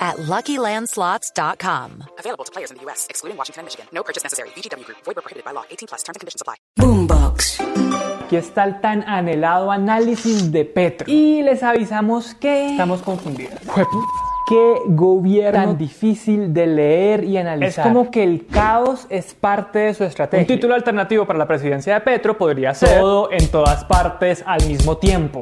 at LuckyLandSlots.com. Available to players in the U.S., excluding Washington and Michigan. No purchase necessary. VGW Group. Void prohibited by law. 18 plus. Terms and conditions apply. Boombox. Aquí está el tan anhelado análisis de Petro. Y les avisamos que estamos confundidos. Qué gobierno tan difícil de leer y analizar. Es como que el caos es parte de su estrategia. Un título alternativo para la presidencia de Petro podría ser todo en todas partes al mismo tiempo.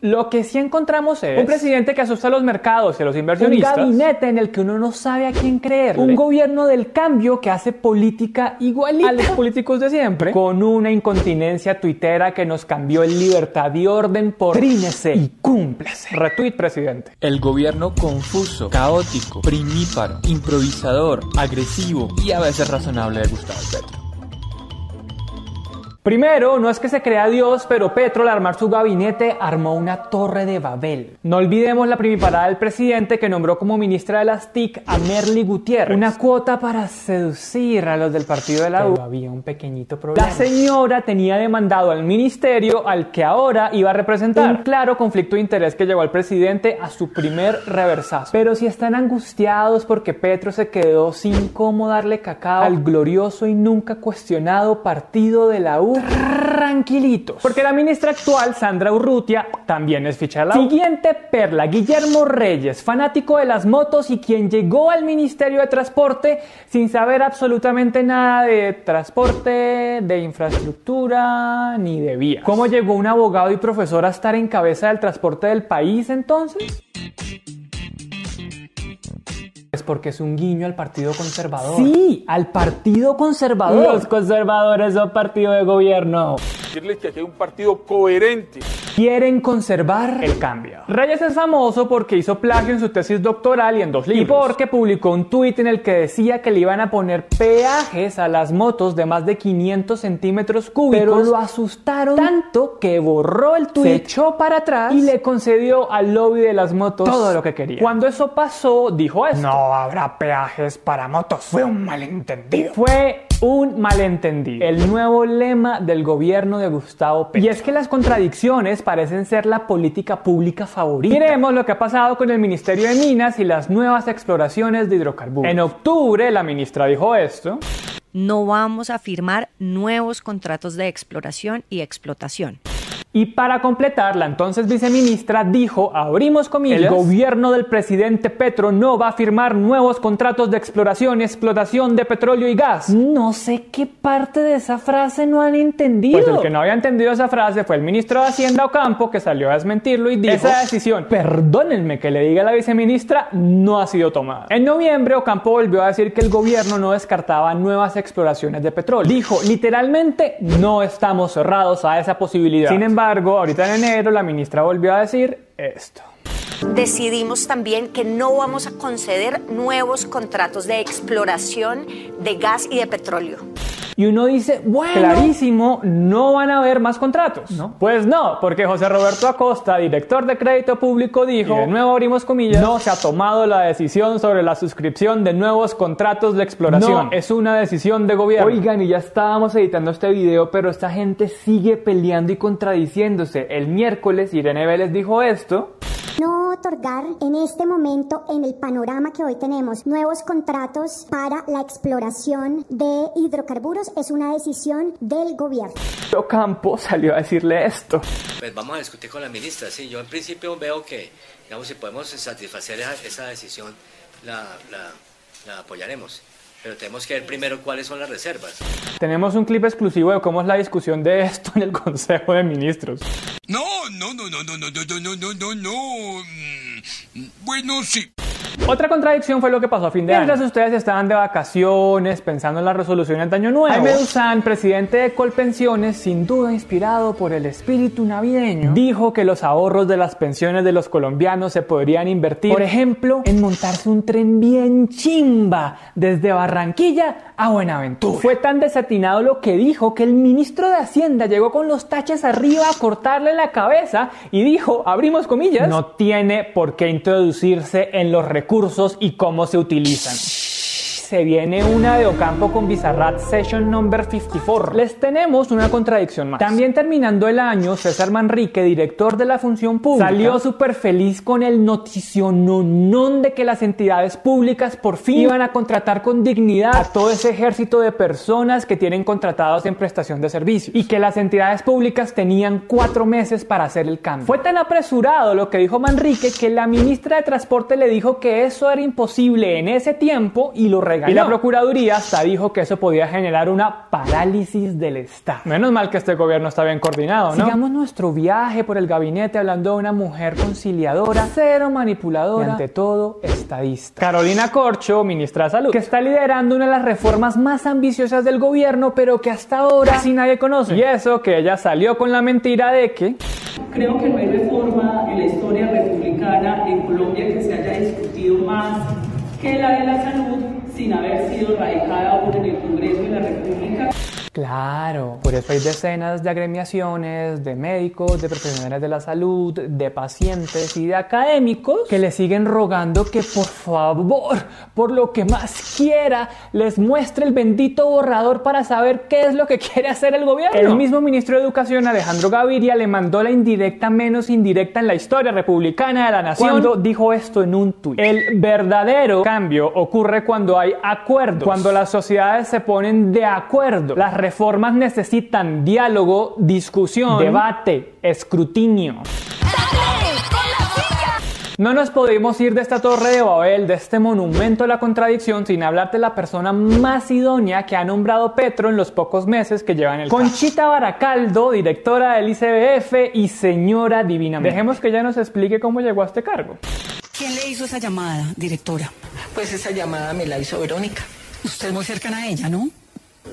Lo que sí encontramos es un presidente que asusta a los mercados y a los inversionistas. Un gabinete en el que uno no sabe a quién creer. Un gobierno del cambio que hace política igualita a los políticos de siempre. Con una incontinencia tuitera que nos cambió el libertad y orden por trínese y cúmplase. Retweet, presidente. El gobierno confuso, caótico, primíparo, improvisador, agresivo y a veces razonable de Gustavo Petro. Primero, no es que se crea Dios, pero Petro al armar su gabinete armó una torre de Babel. No olvidemos la primiparada del presidente que nombró como ministra de las TIC a Merly Gutiérrez. Una cuota para seducir a los del partido de la U. había un pequeñito problema. La señora tenía demandado al ministerio al que ahora iba a representar. Un claro conflicto de interés que llevó al presidente a su primer reversazo. Pero si están angustiados porque Petro se quedó sin cómo darle cacao al glorioso y nunca cuestionado partido de la U, tranquilitos. Porque la ministra actual, Sandra Urrutia, también es ficha de la Siguiente perla, Guillermo Reyes, fanático de las motos y quien llegó al Ministerio de Transporte sin saber absolutamente nada de transporte, de infraestructura, ni de vía. ¿Cómo llegó un abogado y profesor a estar en cabeza del transporte del país entonces? Porque es un guiño al Partido Conservador. Sí, al Partido Conservador. Los conservadores son partido de gobierno. Decirles que aquí hay un partido coherente. Quieren conservar el cambio. Reyes es famoso porque hizo plagio en su tesis doctoral y en dos libros. Y porque publicó un tuit en el que decía que le iban a poner peajes a las motos de más de 500 centímetros cúbicos. Pero lo asustaron tanto que borró el tuit, se echó para atrás y le concedió al lobby de las motos todo lo que quería. Cuando eso pasó, dijo esto. No habrá peajes para motos. Fue un malentendido. Fue un malentendido. El nuevo lema del gobierno de Gustavo Petro. Y es que las contradicciones parecen ser la política pública favorita. Miremos lo que ha pasado con el Ministerio de Minas y las nuevas exploraciones de hidrocarburos. En octubre la ministra dijo esto. No vamos a firmar nuevos contratos de exploración y explotación. Y para completar, la entonces viceministra dijo, abrimos comillas, el gobierno del presidente Petro no va a firmar nuevos contratos de exploración y explotación de petróleo y gas. No sé qué parte de esa frase no han entendido. Pues el que no había entendido esa frase fue el ministro de Hacienda Ocampo, que salió a desmentirlo y dijo, esa decisión, perdónenme que le diga a la viceministra, no ha sido tomada. En noviembre, Ocampo volvió a decir que el gobierno no descartaba nuevas exploraciones de petróleo. Dijo, literalmente, no estamos cerrados a esa posibilidad. Sin embargo, ahorita en enero la ministra volvió a decir esto. Decidimos también que no vamos a conceder nuevos contratos de exploración de gas y de petróleo. Y uno dice, bueno, clarísimo, no van a haber más contratos. ¿No? Pues no, porque José Roberto Acosta, director de crédito público, dijo, y de nuevo abrimos comillas, no se ha tomado la decisión sobre la suscripción de nuevos contratos de exploración. No, es una decisión de gobierno. Oigan, y ya estábamos editando este video, pero esta gente sigue peleando y contradiciéndose. El miércoles Irene Vélez dijo esto no otorgar en este momento, en el panorama que hoy tenemos, nuevos contratos para la exploración de hidrocarburos es una decisión del gobierno. Campo salió a decirle esto. Pues vamos a discutir con la ministra, sí, yo en principio veo que, digamos, si podemos satisfacer esa, decisión, la, la apoyaremos pero tenemos que ver primero cuáles son las reservas. Tenemos un clip exclusivo de cómo es la discusión de esto en el Consejo de Ministros. No, no, no, no, no, no, no, no, no, no, no, no. Bueno, sí. Otra contradicción fue lo que pasó a fin de año. Mientras ustedes estaban de vacaciones, pensando en las resoluciones de Año Nuevo, Jaime Duzán, presidente de Colpensiones, sin duda inspirado por el espíritu navideño, dijo que los ahorros de las pensiones de los colombianos se podrían invertir, por ejemplo, en montarse un tren bien chimba desde Barranquilla a Buenaventura. Fue tan desatinado lo que dijo que el ministro de Hacienda llegó con los taches arriba a cortarle la cabeza y dijo, abrimos comillas, no tiene por qué introducirse en los recursos y cómo se utilizan se viene una de Ocampo con Bizarrat Session Number 54. Les tenemos una contradicción más. También terminando el año, César Manrique, director de la función pública, salió súper feliz con el noticiononón de que las entidades públicas por fin iban a contratar con dignidad a todo ese ejército de personas que tienen contratados en prestación de servicios y que las entidades públicas tenían cuatro meses para hacer el cambio. Fue tan apresurado lo que dijo Manrique que la ministra de Transporte le dijo que eso era imposible en ese tiempo y lo y la Procuraduría hasta dijo que eso podía generar una parálisis del Estado. Menos mal que este gobierno está bien coordinado, ¿no? Sigamos nuestro viaje por el gabinete hablando de una mujer conciliadora, cero manipuladora y ante todo estadista. Carolina Corcho, ministra de Salud, que está liderando una de las reformas más ambiciosas del gobierno, pero que hasta ahora casi nadie conoce. Y eso que ella salió con la mentira de que... Creo que no hay reforma en la historia republicana en Colombia que se haya discutido más que la de la salud sin haber sido radicada por el Congreso de la República. Claro, por eso hay decenas de agremiaciones, de médicos, de profesionales de la salud, de pacientes y de académicos que le siguen rogando que por favor, por lo que más quiera, les muestre el bendito borrador para saber qué es lo que quiere hacer el gobierno. El mismo ministro de Educación, Alejandro Gaviria, le mandó la indirecta menos indirecta en la historia republicana de la nación cuando dijo esto en un tuit. El verdadero cambio ocurre cuando hay acuerdos, cuando las sociedades se ponen de acuerdo. Las reformas necesitan diálogo, discusión, debate, escrutinio. No nos podemos ir de esta torre de Babel, de este monumento a la contradicción, sin hablar de la persona más idónea que ha nombrado Petro en los pocos meses que lleva en el Conchita Baracaldo, directora del ICBF y señora divina. Dejemos que ella nos explique cómo llegó a este cargo. ¿Quién le hizo esa llamada, directora? Pues esa llamada me la hizo Verónica. Usted es muy cercana a ella, ¿no?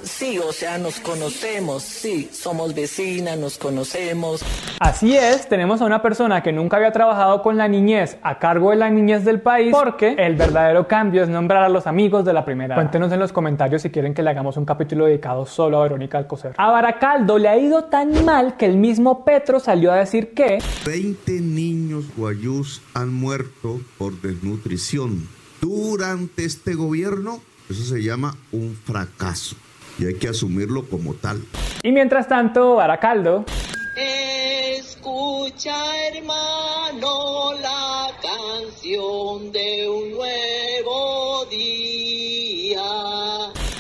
Sí, o sea, nos conocemos, sí, somos vecinas, nos conocemos. Así es, tenemos a una persona que nunca había trabajado con la niñez a cargo de la niñez del país porque el verdadero cambio es nombrar a los amigos de la primera. Cuéntenos en los comentarios si quieren que le hagamos un capítulo dedicado solo a Verónica Alcocer. A Baracaldo le ha ido tan mal que el mismo Petro salió a decir que 20 niños guayús han muerto por desnutrición. Durante este gobierno, eso se llama un fracaso y hay que asumirlo como tal. Y mientras tanto, Baracaldo. Escucha, hermano, la canción de un nuevo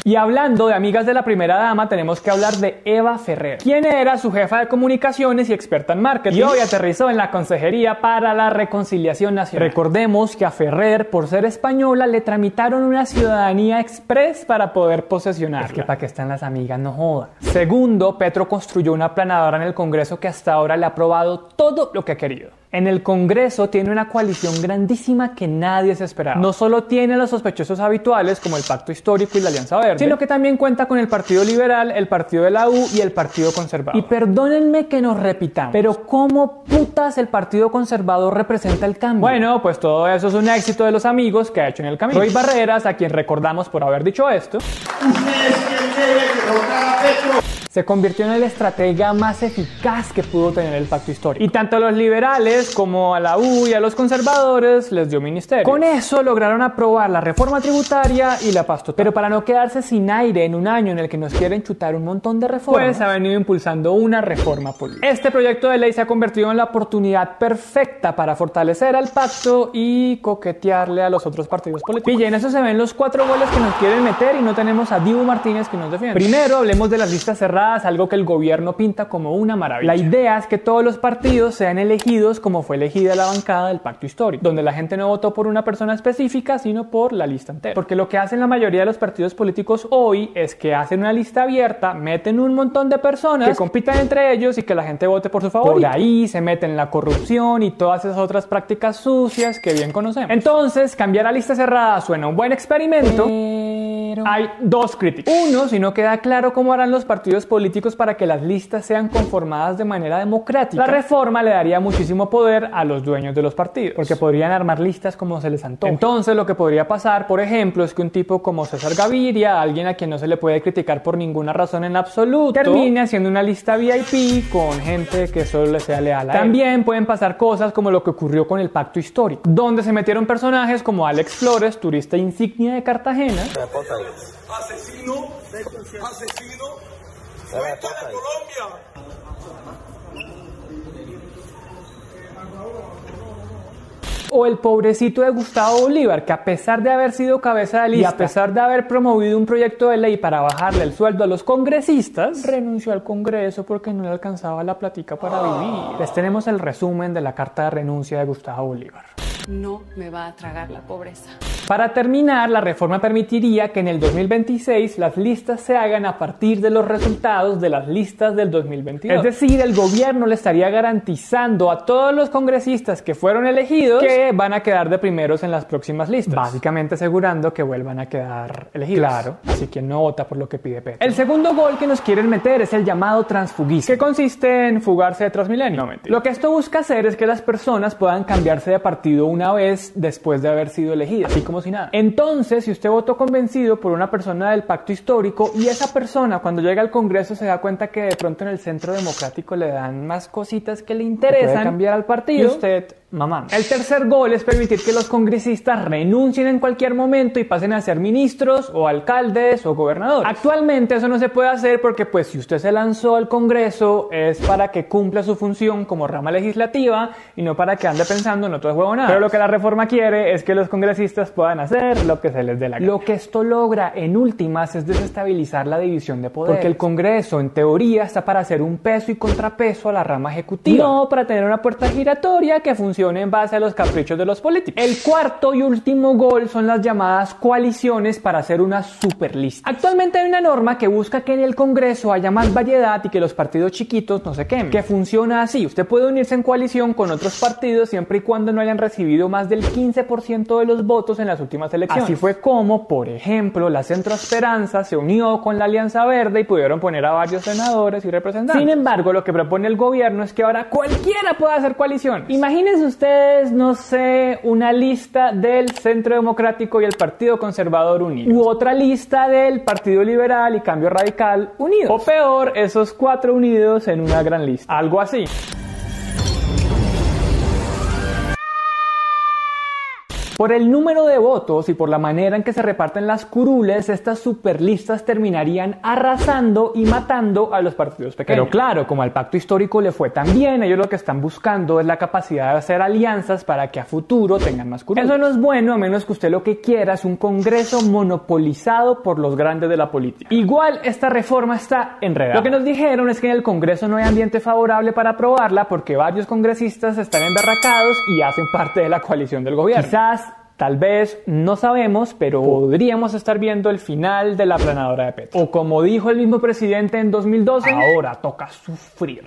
Y hablando de amigas de la primera dama, tenemos que hablar de Eva Ferrer, quien era su jefa de comunicaciones y experta en marketing. Y hoy aterrizó en la Consejería para la Reconciliación Nacional. Recordemos que a Ferrer, por ser española, le tramitaron una ciudadanía express para poder posesionar. Es que para que están las amigas, no joda. Segundo, Petro construyó una planadora en el Congreso que hasta ahora le ha aprobado todo lo que ha querido. En el Congreso tiene una coalición grandísima que nadie se esperaba. No solo tiene a los sospechosos habituales como el Pacto Histórico y la Alianza Verde, sino que también cuenta con el Partido Liberal, el Partido de la U y el Partido Conservador. Y perdónenme que nos repitamos, pero ¿cómo putas el Partido Conservador representa el cambio? Bueno, pues todo eso es un éxito de los amigos que ha hecho en el camino. Roy Barreras, a quien recordamos por haber dicho esto. Se convirtió en el estratega más eficaz que pudo tener el pacto histórico. Y tanto a los liberales como a la U y a los conservadores les dio ministerio. Con eso lograron aprobar la reforma tributaria y la paz Pero para no quedarse sin aire en un año en el que nos quieren chutar un montón de reformas, pues ha venido impulsando una reforma política. Este proyecto de ley se ha convertido en la oportunidad perfecta para fortalecer al pacto y coquetearle a los otros partidos políticos. Y en eso se ven los cuatro goles que nos quieren meter y no tenemos a Dibu Martínez que nos defiende. Primero hablemos de las listas cerradas algo que el gobierno pinta como una maravilla. La idea es que todos los partidos sean elegidos como fue elegida la bancada del pacto histórico, donde la gente no votó por una persona específica, sino por la lista entera. Porque lo que hacen la mayoría de los partidos políticos hoy es que hacen una lista abierta, meten un montón de personas que compitan entre ellos y que la gente vote por su favor. Por ahí se meten la corrupción y todas esas otras prácticas sucias que bien conocemos. Entonces, cambiar a lista cerrada suena un buen experimento. Hay dos críticas. Uno, si no queda claro cómo harán los partidos políticos para que las listas sean conformadas de manera democrática, la reforma le daría muchísimo poder a los dueños de los partidos, porque podrían armar listas como se les antoje. Entonces, lo que podría pasar, por ejemplo, es que un tipo como César Gaviria, alguien a quien no se le puede criticar por ninguna razón en absoluto, termine haciendo una lista VIP con gente que solo le sea leal a él. También pueden pasar cosas como lo que ocurrió con el pacto histórico, donde se metieron personajes como Alex Flores, turista insignia de Cartagena, Asesino, asesino, fuera de Colombia. O el pobrecito de Gustavo Bolívar, que a pesar de haber sido cabeza de lista y a pesar de haber promovido un proyecto de ley para bajarle el sueldo a los congresistas, renunció al Congreso porque no le alcanzaba la platica para vivir. Les tenemos el resumen de la carta de renuncia de Gustavo Bolívar. No me va a tragar la pobreza. Para terminar, la reforma permitiría que en el 2026 las listas se hagan a partir de los resultados de las listas del 2022. Es decir, el gobierno le estaría garantizando a todos los congresistas que fueron elegidos que van a quedar de primeros en las próximas listas. Básicamente asegurando que vuelvan a quedar elegidos. Claro, así que no vota por lo que pide Petro. El segundo gol que nos quieren meter es el llamado transfugismo, que consiste en fugarse de Transmilenio. lo que esto busca hacer es que las personas puedan cambiarse de partido una vez después de haber sido elegidas, así como si nada. Entonces, si usted votó convencido por una persona del pacto histórico y esa persona cuando llega al Congreso se da cuenta que de pronto en el centro democrático le dan más cositas que le interesan, cambiar al partido, y usted mamá. El tercer gol es permitir que los congresistas renuncien en cualquier momento y pasen a ser ministros o alcaldes o gobernadores. Actualmente eso no se puede hacer porque pues si usted se lanzó al Congreso es para que cumpla su función como rama legislativa y no para que ande pensando en otro juego nada. Pero lo que la reforma quiere es que los congresistas puedan hacer lo que se les dé la gana. Lo que esto logra en últimas es desestabilizar la división de poder. Porque el Congreso en teoría está para hacer un peso y contrapeso a la rama ejecutiva. No para tener una puerta giratoria que funcione en base a los caprichos de los políticos. El cuarto y último gol son las llamadas coaliciones para hacer una superlista. Actualmente hay una norma que busca que en el Congreso haya más variedad y que los partidos chiquitos no se quemen. Que funciona así. Usted puede unirse en coalición con otros partidos siempre y cuando no hayan recibido más del 15% de los votos en las últimas elecciones. Así fue como, por ejemplo, la Centro Esperanza se unió con la Alianza Verde y pudieron poner a varios senadores y representantes. Sin embargo, lo que propone el gobierno es que ahora cualquiera pueda hacer coalición. Imagínense ustedes, no sé, una lista del Centro Democrático y el Partido Conservador Unido. U otra lista del Partido Liberal y Cambio Radical unidos. O peor, esos cuatro unidos en una gran lista. Algo así. Por el número de votos y por la manera en que se reparten las curules, estas superlistas terminarían arrasando y matando a los partidos pequeños. Pero claro, como al pacto histórico le fue tan bien, ellos lo que están buscando es la capacidad de hacer alianzas para que a futuro tengan más curules. Eso no es bueno a menos que usted lo que quiera es un congreso monopolizado por los grandes de la política. Igual esta reforma está enredada. Lo que nos dijeron es que en el congreso no hay ambiente favorable para aprobarla porque varios congresistas están emberracados y hacen parte de la coalición del gobierno. Quizás Tal vez, no sabemos, pero podríamos estar viendo el final de la planadora de Petro. O como dijo el mismo presidente en 2012, ahora toca sufrir.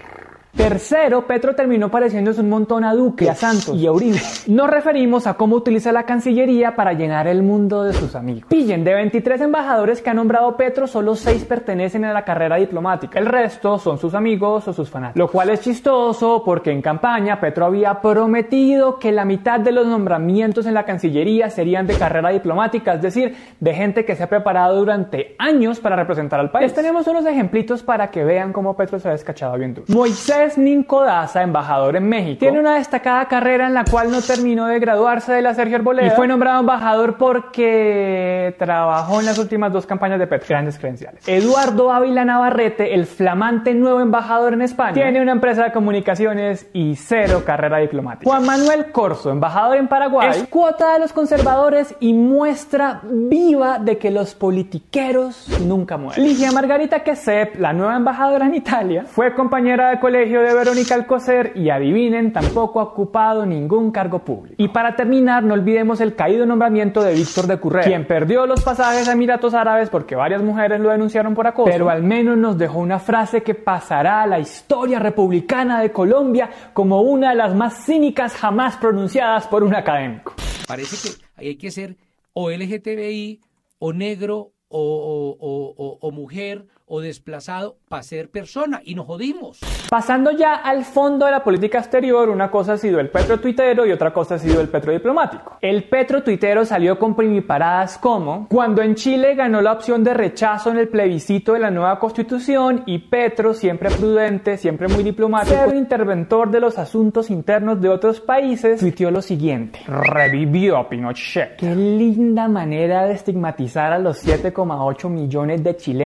Tercero, Petro terminó pareciéndose un montón a Duque, a Santos y a Uribe. Nos referimos a cómo utiliza la Cancillería para llenar el mundo de sus amigos. Pillen, de 23 embajadores que ha nombrado Petro, solo 6 pertenecen a la carrera diplomática. El resto son sus amigos o sus fanáticos. Lo cual es chistoso porque en campaña Petro había prometido que la mitad de los nombramientos en la Cancillería serían de carrera diplomática, es decir, de gente que se ha preparado durante años para representar al país. Les tenemos unos ejemplitos para que vean cómo Petro se ha descachado bien duro. Moisés Andrés Ninco Daza, embajador en México, tiene una destacada carrera en la cual no terminó de graduarse de la Sergio Arboleda y fue nombrado embajador porque trabajó en las últimas dos campañas de. Grandes credenciales. Eduardo Ávila Navarrete, el flamante nuevo embajador en España, tiene una empresa de comunicaciones y cero carrera diplomática. Juan Manuel Corso, embajador en Paraguay, es cuota de los conservadores y muestra viva de que los politiqueros nunca mueren. Ligia Margarita Quesep, la nueva embajadora en Italia, fue compañera de colegio de Verónica Alcocer y adivinen, tampoco ha ocupado ningún cargo público. Y para terminar, no olvidemos el caído nombramiento de Víctor de Currera, quien perdió los pasajes a Emiratos Árabes porque varias mujeres lo denunciaron por acoso, pero al menos nos dejó una frase que pasará a la historia republicana de Colombia como una de las más cínicas jamás pronunciadas por un académico. Parece que hay que ser o LGTBI o negro o mujer o desplazado para ser persona y nos jodimos. Pasando ya al fondo de la política exterior, una cosa ha sido el petro tuitero y otra cosa ha sido el petro diplomático. El petro tuitero salió con primiparadas como cuando en Chile ganó la opción de rechazo en el plebiscito de la nueva constitución y Petro, siempre prudente, siempre muy diplomático, ser interventor de los asuntos internos de otros países, tuiteó lo siguiente. Revivió a Pinochet. Qué linda manera de estigmatizar a los 7,8 millones de chilenos.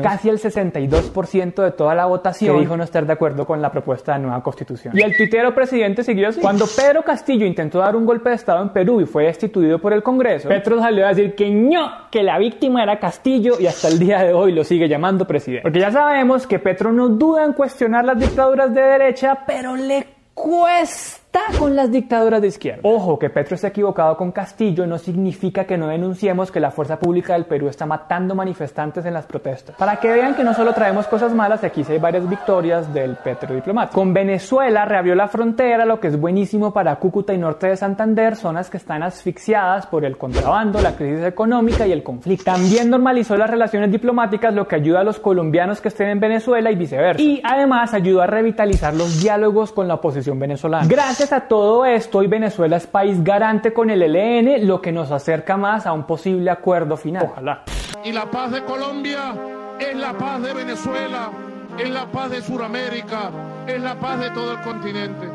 Casi el 62% de toda la votación que dijo no estar de acuerdo con la propuesta de nueva constitución. Y el tuitero presidente siguió así. Cuando Pedro Castillo intentó dar un golpe de Estado en Perú y fue destituido por el Congreso, Petro salió a decir que no, que la víctima era Castillo y hasta el día de hoy lo sigue llamando presidente. Porque ya sabemos que Petro no duda en cuestionar las dictaduras de derecha, pero le cuesta con las dictaduras de izquierda. Ojo, que Petro esté equivocado con Castillo no significa que no denunciemos que la fuerza pública del Perú está matando manifestantes en las protestas. Para que vean que no solo traemos cosas malas, aquí sí hay varias victorias del Petro diplomático. Con Venezuela reabrió la frontera, lo que es buenísimo para Cúcuta y norte de Santander, zonas que están asfixiadas por el contrabando, la crisis económica y el conflicto. También normalizó las relaciones diplomáticas, lo que ayuda a los colombianos que estén en Venezuela y viceversa. Y además ayudó a revitalizar los diálogos con la oposición venezolana. Gracias a todo esto, hoy Venezuela es país garante con el ELN, lo que nos acerca más a un posible acuerdo final. Ojalá. Y la paz de Colombia es la paz de Venezuela, es la paz de Sudamérica, es la paz de todo el continente.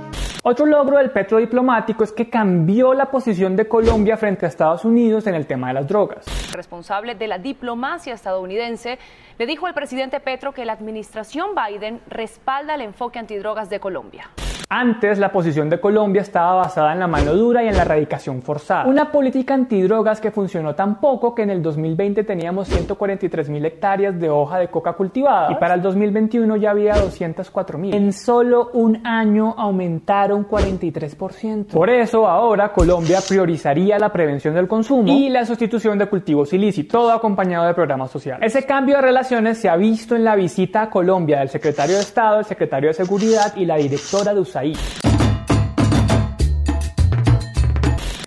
Otro logro del petro diplomático es que cambió la posición de Colombia frente a Estados Unidos en el tema de las drogas. responsable de la diplomacia estadounidense, le dijo al presidente Petro que la administración Biden respalda el enfoque antidrogas de Colombia. Antes, la posición de Colombia estaba basada en la mano dura y en la erradicación forzada. Una política antidrogas que funcionó tan poco que en el 2020 teníamos 143 mil hectáreas de hoja de coca cultivada y para el 2021 ya había 204 mil. En solo un año aumentaron 43%. Por eso ahora Colombia priorizaría la prevención del consumo y la sustitución de cultivos ilícitos, todo acompañado de programas sociales. Ese cambio de relaciones se ha visto en la visita a Colombia del secretario de Estado, el secretario de Seguridad y la directora de USAID.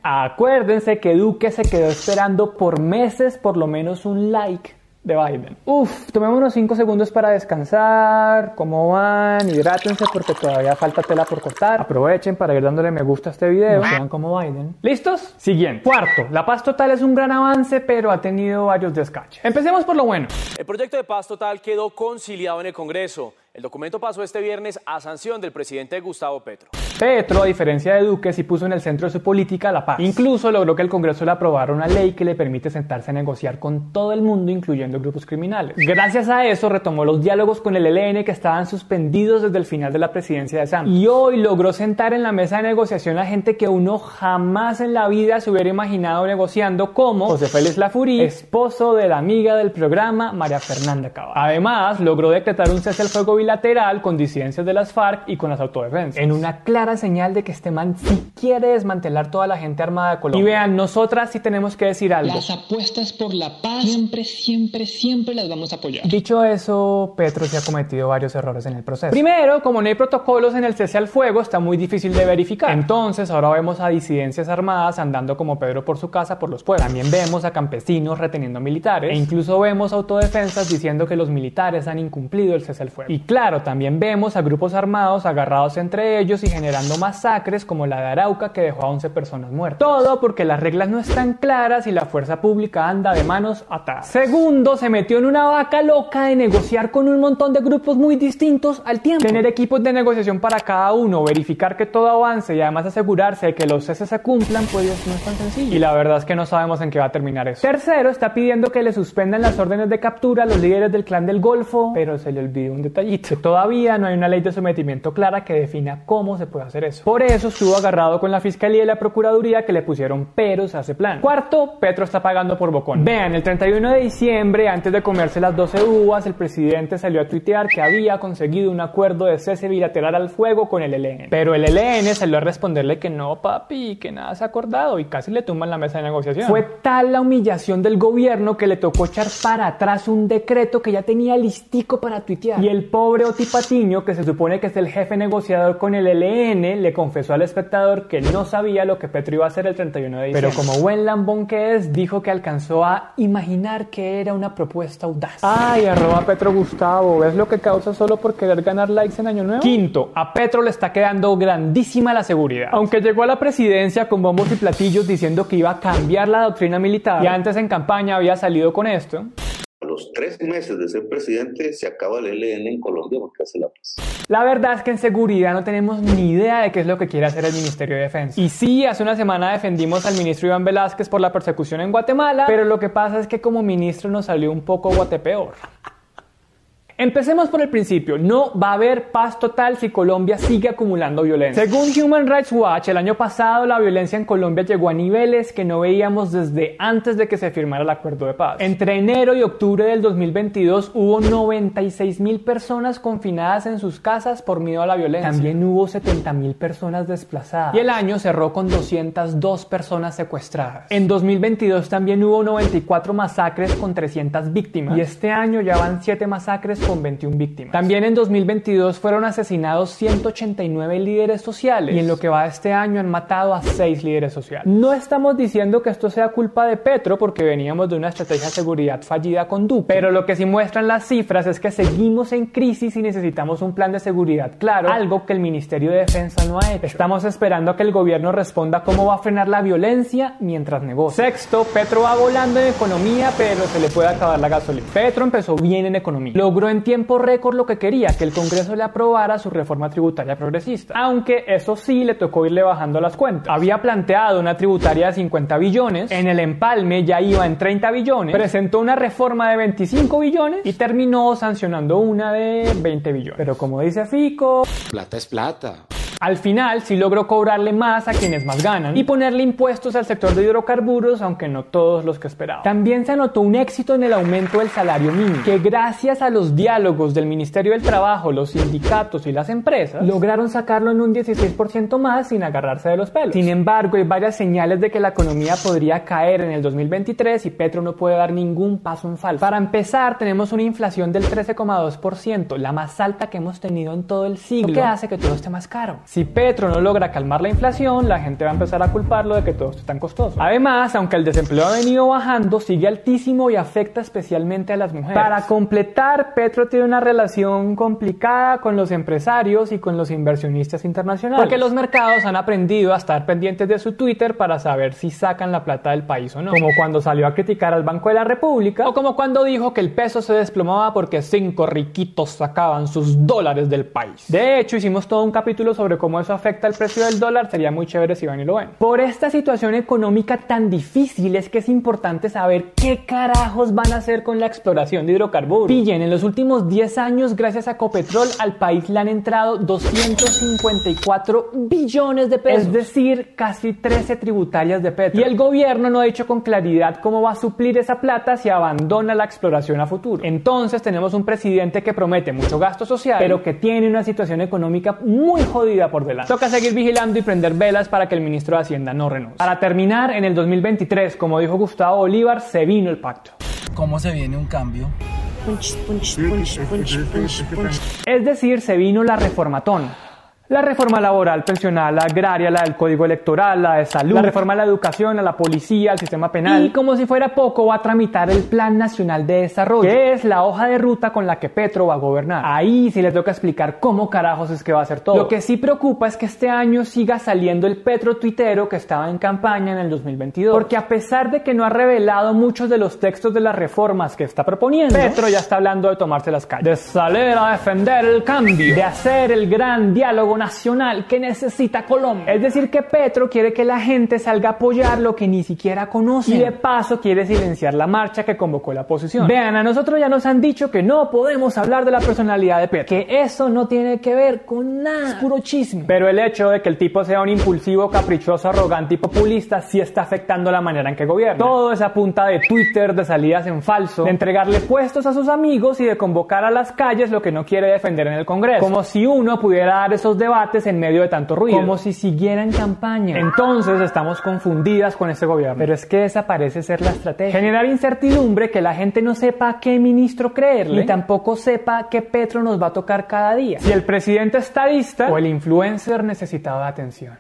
Acuérdense que Duque se quedó esperando por meses por lo menos un like de Biden. Uf, tomémonos 5 segundos para descansar. ¿Cómo van? Hidrátense porque todavía falta tela por cortar. Aprovechen para ir dándole me gusta a este video. Vean como Biden. ¿Listos? Siguiente. Cuarto, la paz total es un gran avance, pero ha tenido varios descaches. Empecemos por lo bueno. El proyecto de paz total quedó conciliado en el Congreso. El documento pasó este viernes a sanción del presidente Gustavo Petro. Petro, a diferencia de Duque, sí puso en el centro de su política la paz. Incluso logró que el Congreso le aprobara una ley que le permite sentarse a negociar con todo el mundo, incluyendo grupos criminales. Gracias a eso retomó los diálogos con el ELN que estaban suspendidos desde el final de la presidencia de Santos. Y hoy logró sentar en la mesa de negociación a gente que uno jamás en la vida se hubiera imaginado negociando como José Félix Lafurí, esposo de la amiga del programa María Fernanda Cabal. Además, logró decretar un cese al fuego bilateral con disidencias de las FARC y con las autodefensas. En una clara señal de que este man sí quiere desmantelar toda la gente armada de Colombia. Y vean, nosotras sí tenemos que decir algo. Las apuestas por la paz siempre, siempre, siempre las vamos a apoyar. Dicho eso, Petro se ha cometido varios errores en el proceso. Primero, como no hay protocolos en el cese al fuego, está muy difícil de verificar. Entonces, ahora vemos a disidencias armadas andando como Pedro por su casa por los pueblos. También vemos a campesinos reteniendo militares e incluso vemos autodefensas diciendo que los militares han incumplido el cese al fuego. Y claro, también vemos a grupos armados agarrados entre ellos y generando masacres como la de Que dejó a 11 personas muertas. Todo porque las reglas no están claras y la fuerza pública anda de manos atadas. Segundo, se metió en una vaca loca de negociar con un montón de grupos muy distintos al tiempo. Tener equipos de negociación para cada uno, verificar que todo avance y además asegurarse de que los ceses se cumplan, pues no es tan sencillo. Y la verdad es que no sabemos en qué va a terminar eso. Tercero, está pidiendo que le suspendan las órdenes de captura a los líderes del clan del Golfo, pero se le olvidó un detallito. Todavía no hay una ley de sometimiento clara que defina cómo se puede hacer eso. Por eso estuvo agarrado con la fiscalía y la procuraduría que le pusieron peros a ese plan. Cuarto, Petro está pagando por bocón. Vean, el 31 de diciembre, antes de comerse las 12 uvas, el presidente salió a tuitear que había conseguido un acuerdo de cese bilateral al fuego con el ELN. Pero el ELN salió a responderle que no, papi, que nada se ha acordado y casi le tumban la mesa de negociación. Fue tal la humillación del gobierno que le tocó echar para atrás un decreto que ya tenía listico para tuitear. Y el pobre Oti Patiño, que se supone que es el jefe negociador con el ELN, le confesó al espectador que no sabía lo que Petro iba a hacer el 31 de diciembre. Pero como buen lambón que es, dijo que alcanzó a imaginar que era una propuesta audaz. Ay, arroba Petro Gustavo, ¿ves lo que causa solo por querer ganar likes en Año Nuevo? Quinto, a Petro le está quedando grandísima la seguridad. Aunque llegó a la presidencia con bombos y platillos diciendo que iba a cambiar la doctrina militar y antes en campaña había salido con esto. Los tres meses de ser presidente se acaba el ELN en Colombia porque hace la paz. La verdad es que en seguridad no tenemos ni idea de qué es lo que quiere hacer el Ministerio de Defensa. Y sí, hace una semana defendimos al ministro Iván Velázquez por la persecución en Guatemala, pero lo que pasa es que como ministro nos salió un poco guatepeor. Empecemos por el principio. No va a haber paz total si Colombia sigue acumulando violencia. Según Human Rights Watch, el año pasado la violencia en Colombia llegó a niveles que no veíamos desde antes de que se firmara el acuerdo de paz. Entre enero y octubre del 2022 hubo 96 mil personas confinadas en sus casas por miedo a la violencia. También hubo 70 mil personas desplazadas. Y el año cerró con 202 personas secuestradas. En 2022 también hubo 94 masacres con 300 víctimas. Y este año ya van 7 masacres con 21 víctimas. También en 2022 fueron asesinados 189 líderes sociales y en lo que va de este año han matado a 6 líderes sociales. No estamos diciendo que esto sea culpa de Petro porque veníamos de una estrategia de seguridad fallida con Duque, pero lo que sí muestran las cifras es que seguimos en crisis y necesitamos un plan de seguridad claro, algo que el Ministerio de Defensa no ha hecho. Estamos esperando a que el gobierno responda cómo va a frenar la violencia mientras negocia. Sexto, Petro va volando en economía, pero se le puede acabar la gasolina. Petro empezó bien en economía. Logró en tiempo récord lo que quería, que el Congreso le aprobara su reforma tributaria progresista. Aunque eso sí le tocó irle bajando las cuentas. Había planteado una tributaria de 50 billones, en el empalme ya iba en 30 billones, presentó una reforma de 25 billones y terminó sancionando una de 20 billones. Pero como dice Fico, plata es plata. Al final sí logró cobrarle más a quienes más ganan y ponerle impuestos al sector de hidrocarburos, aunque no todos los que esperaba. También se anotó un éxito en el aumento del salario mínimo, que gracias a los diálogos del Ministerio del Trabajo, los sindicatos y las empresas, lograron sacarlo en un 16% más sin agarrarse de los pelos. Sin embargo, hay varias señales de que la economía podría caer en el 2023 y Petro no puede dar ningún paso en falso. Para empezar, tenemos una inflación del 13,2%, la más alta que hemos tenido en todo el siglo, lo que hace que todo esté más caro. Si Petro no logra calmar la inflación, la gente va a empezar a culparlo de que todo esto es tan costoso. Además, aunque el desempleo ha venido bajando, sigue altísimo y afecta especialmente a las mujeres. Para completar, Petro tiene una relación complicada con los empresarios y con los inversionistas internacionales. Porque los mercados han aprendido a estar pendientes de su Twitter para saber si sacan la plata del país o no. Como cuando salió a criticar al Banco de la República o como cuando dijo que el peso se desplomaba porque cinco riquitos sacaban sus dólares del país. De hecho, hicimos todo un capítulo sobre cómo eso afecta el precio del dólar, sería muy chévere si van y lo ven. Por esta situación económica tan difícil es que es importante saber qué carajos van a hacer con la exploración de hidrocarburos. Pillen, en los últimos 10 años, gracias a Copetrol, al país le han entrado 254 billones de pesos, es decir, casi 13 tributarias de petro. Y el gobierno no ha dicho con claridad cómo va a suplir esa plata si abandona la exploración a futuro. Entonces tenemos un presidente que promete mucho gasto social, pero que tiene una situación económica muy jodida vida por delante. Toca seguir vigilando y prender velas para que el ministro de Hacienda no renuncie. Para terminar, en el 2023, como dijo Gustavo Bolívar, se vino el pacto. ¿Cómo se viene un cambio? Es decir, se vino la reformatón. La reforma laboral, pensional, la agraria, la del código electoral, la de salud, la reforma a la educación, a la policía, al sistema penal. Y como si fuera poco, va a tramitar el Plan Nacional de Desarrollo, que es la hoja de ruta con la que Petro va a gobernar. Ahí sí le toca explicar cómo carajos es que va a hacer todo. Lo que sí preocupa es que este año siga saliendo el Petro tuitero que estaba en campaña en el 2022. Porque a pesar de que no ha revelado muchos de los textos de las reformas que está proponiendo, Petro ya está hablando de tomarse las calles, de salir a defender el cambio, de hacer el gran diálogo nacional que necesita Colombia. Es decir, que Petro quiere que la gente salga a apoyar lo que ni siquiera conoce. Y de paso quiere silenciar la marcha que convocó la oposición. Vean, a nosotros ya nos han dicho que no podemos hablar de la personalidad de Petro. Que eso no tiene que ver con nada. Es puro chisme. Pero el hecho de que el tipo sea un impulsivo, caprichoso, arrogante y populista sí está afectando la manera en que gobierna. Todo esa punta de Twitter, de salidas en falso, de entregarle puestos a sus amigos y de convocar a las calles lo que no quiere defender en el Congreso. Como si uno pudiera dar esos debates debates en medio de tanto ruido, como si siguiera en campaña. Entonces estamos confundidas con este gobierno. Pero es que esa parece ser la estrategia. Generar incertidumbre, que la gente no sepa a qué ministro creerle, ni tampoco sepa qué Petro nos va a tocar cada día. Si el presidente estadista o el influencer necesitaba atención.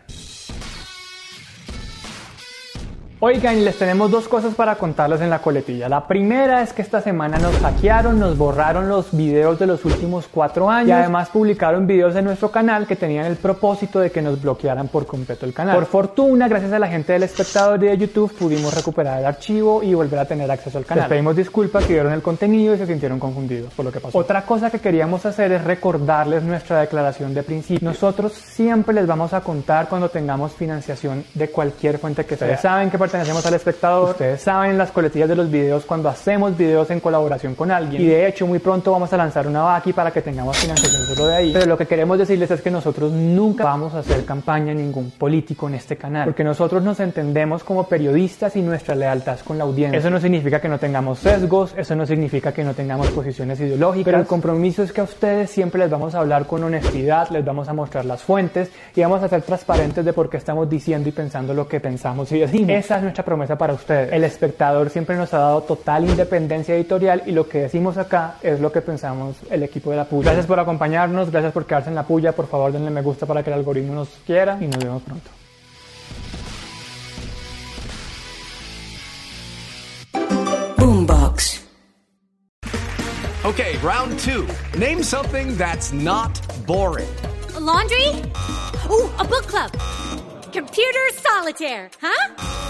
Oigan, les tenemos dos cosas para contarles en la coletilla. La primera es que esta semana nos hackearon, nos borraron los videos de los últimos cuatro años y además publicaron videos de nuestro canal que tenían el propósito de que nos bloquearan por completo el canal. Por fortuna, gracias a la gente del espectador y de YouTube, pudimos recuperar el archivo y volver a tener acceso al canal. Les pedimos disculpas si vieron el contenido y se sintieron confundidos por lo que pasó. Otra cosa que queríamos hacer es recordarles nuestra declaración de principio. Nosotros siempre les vamos a contar cuando tengamos financiación de cualquier fuente que sea. Ustedes saben que pertenecemos al espectador. Ustedes saben las coletillas de los videos cuando hacemos videos en colaboración con alguien. Y de hecho, muy pronto vamos a lanzar una Baki para que tengamos financiación solo de ahí. Pero lo que queremos decirles es que nosotros nunca vamos a hacer campaña a ningún político en este canal. Porque nosotros nos entendemos como periodistas y nuestra lealtad es con la audiencia. Eso no significa que no tengamos sesgos, eso no significa que no tengamos posiciones ideológicas. Pero el compromiso es que a ustedes siempre les vamos a hablar con honestidad, les vamos a mostrar las fuentes y vamos a ser transparentes de por qué estamos diciendo y pensando lo que pensamos y decimos. Esa es nuestra promesa para ustedes. El espectador siempre nos ha dado total independencia editorial y lo que decimos acá es lo que pensamos el equipo de la puya. Gracias por acompañarnos, gracias por quedarse en la puya. Por favor, denle me gusta para que el algoritmo nos quiera y nos vemos pronto. Boombox. Okay, round two. Name something that's not boring. A laundry? Ooh, a book club. Computer solitaire, huh?